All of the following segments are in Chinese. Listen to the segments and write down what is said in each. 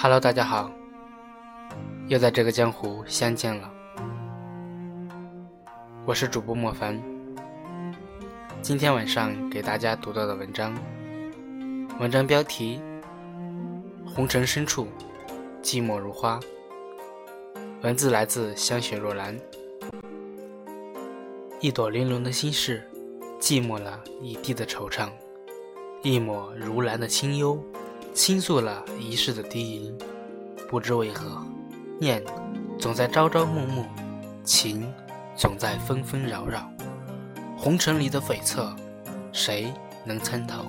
Hello，大家好，又在这个江湖相见了。我是主播莫凡，今天晚上给大家读到的文章，文章标题《红尘深处，寂寞如花》，文字来自香雪若兰。一朵玲珑的心事，寂寞了一地的惆怅；一抹如兰的清幽，倾诉了一世的低吟。不知为何，念总在朝朝暮暮，情。总在纷纷扰扰，红尘里的悱恻，谁能参透？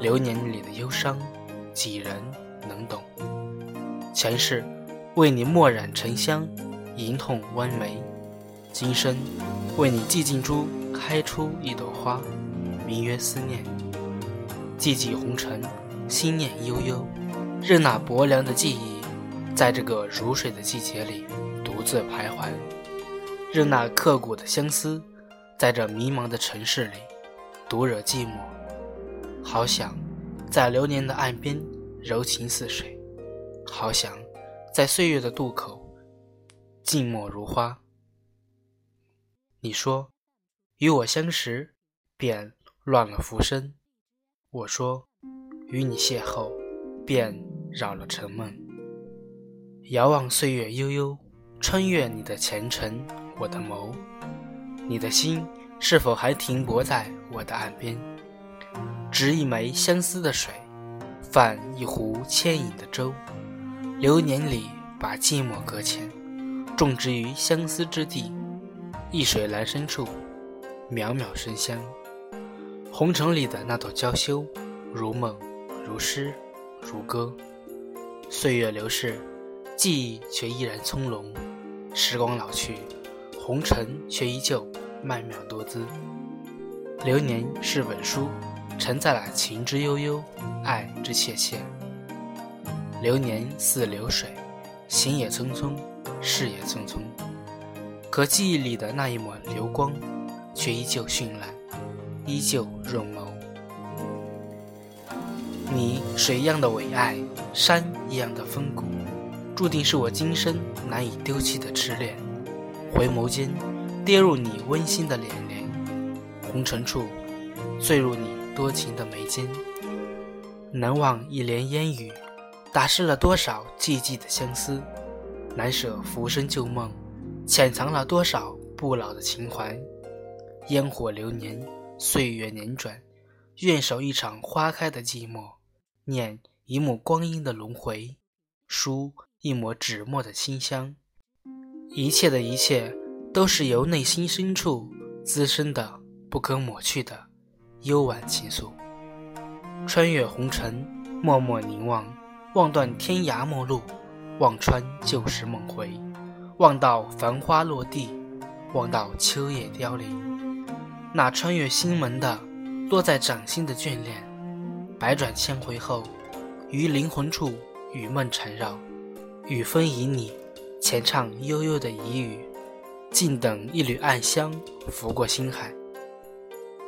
流年里的忧伤，几人能懂？前世为你墨染沉香，吟痛弯眉；今生为你寂静珠开出一朵花，名曰思念。寂寂红尘，心念悠悠，任那薄凉的记忆，在这个如水的季节里独自徘徊。任那刻骨的相思，在这迷茫的城市里，独惹寂寞。好想在流年的岸边柔情似水，好想在岁月的渡口静默如花。你说与我相识，便乱了浮生；我说与你邂逅，便扰了沉梦。遥望岁月悠悠，穿越你的前尘。我的眸，你的心是否还停泊在我的岸边？执一枚相思的水，泛一壶牵引的舟，流年里把寂寞搁浅，种植于相思之地。一水阑珊处，渺渺生香。红尘里的那朵娇羞，如梦如诗如歌。岁月流逝，记忆却依然从容。时光老去。红尘却依旧曼妙多姿，流年是本书，承载了情之悠悠，爱之切切。流年似流水，行也匆匆，事也匆匆。可记忆里的那一抹流光，却依旧绚烂，依旧润眸。你水一样的伟爱，山一样的风骨，注定是我今生难以丢弃的痴恋。回眸间，跌入你温馨的脸帘；红尘处，坠入你多情的眉间。难忘一帘烟雨，打湿了多少寂寂的相思；难舍浮生旧梦，潜藏了多少不老的情怀。烟火流年，岁月辗转，愿守一场花开的寂寞，念一幕光阴的轮回，书一抹纸墨的清香。一切的一切，都是由内心深处滋生的、不可抹去的幽婉情愫。穿越红尘，默默凝望，望断天涯陌路，望穿旧时梦回，望到繁花落地，望到秋叶凋零。那穿越心门的，落在掌心的眷恋，百转千回后，于灵魂处与梦缠绕，与风旖旎。浅唱悠悠的疑语，静等一缕暗香拂过心海。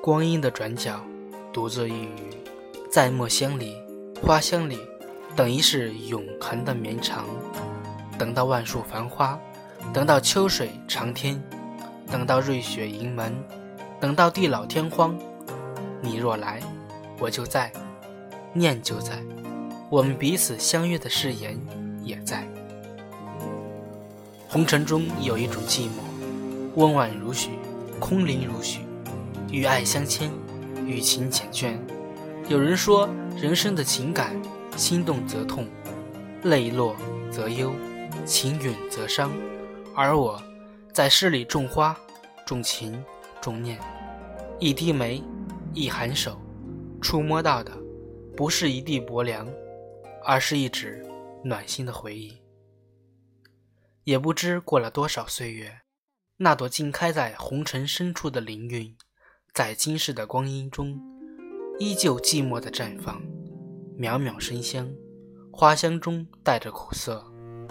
光阴的转角，独坐一隅，在墨香里、花香里，等一世永恒的绵长。等到万树繁花，等到秋水长天，等到瑞雪盈门，等到地老天荒。你若来，我就在；念就在，我们彼此相约的誓言也在。红尘中有一种寂寞，温婉如许，空灵如许，与爱相牵，与情缱绻。有人说，人生的情感，心动则痛，泪落则忧，情远则伤。而我，在诗里种花，种情，种念。一滴梅，一寒手，触摸到的，不是一地薄凉，而是一纸暖心的回忆。也不知过了多少岁月，那朵静开在红尘深处的灵韵，在今世的光阴中，依旧寂寞的绽放，渺渺生香，花香中带着苦涩，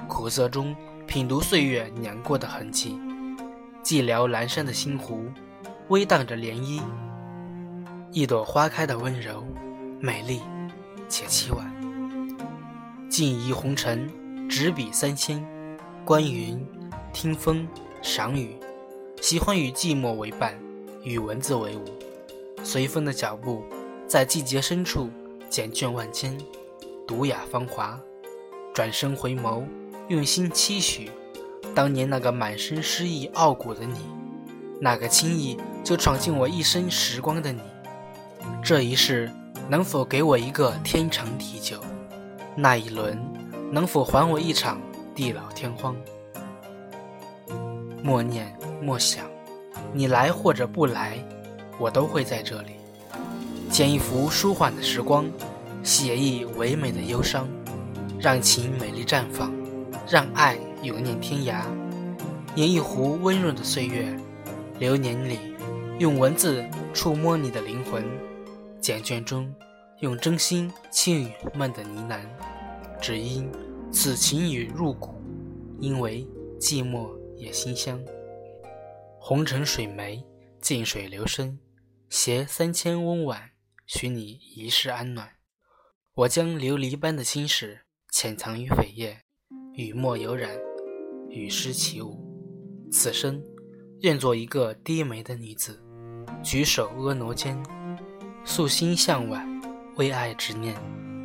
苦涩中品读岁月碾过的痕迹，寂寥阑珊的心湖，微荡着涟漪，一朵花开的温柔，美丽且凄婉。静怡红尘，执笔三千，观云，听风，赏雨，喜欢与寂寞为伴，与文字为伍，随风的脚步，在季节深处捡卷万千，读雅芳华，转身回眸，用心期许，当年那个满身诗意傲骨的你，那个轻易就闯进我一生时光的你，这一世能否给我一个天长地久？那一轮，能否还我一场地老天荒？默念默想，你来或者不来，我都会在这里，剪一幅舒缓的时光，写意唯美的忧伤，让情美丽绽放，让爱永念天涯，饮一壶温润的岁月，流年里，用文字触摸你的灵魂，简卷中。用真心轻语梦的呢喃，只因此情语入骨，因为寂寞也馨香。红尘水湄，静水流深，携三千温婉，许你一世安暖。我将琉璃般的心事潜藏于扉页，与墨有染，与诗起舞。此生愿做一个低眉的女子，举手婀娜间，素心向晚。为爱执念，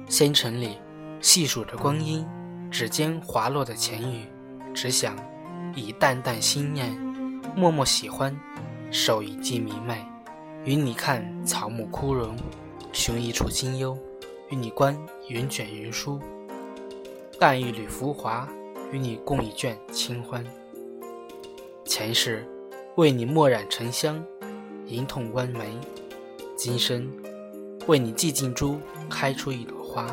纤尘里细数着光阴，指尖滑落的浅语，只想以淡淡心念，默默喜欢，手一记迷妹，与你看草木枯荣，寻一处清幽，与你观云卷云舒，淡一缕浮华，与你共一卷清欢。前世为你墨染沉香，吟痛弯眉，今生。为你寂静珠开出一朵花，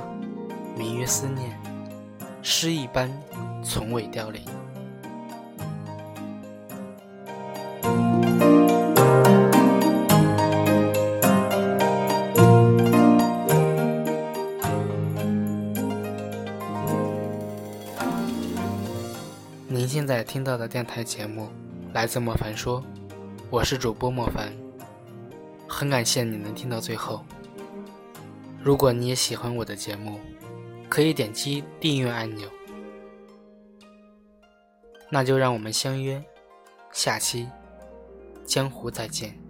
名曰思念，诗一般，从未凋零。您现在听到的电台节目来自莫凡说，我是主播莫凡，很感谢你能听到最后。如果你也喜欢我的节目，可以点击订阅按钮。那就让我们相约下期江湖再见。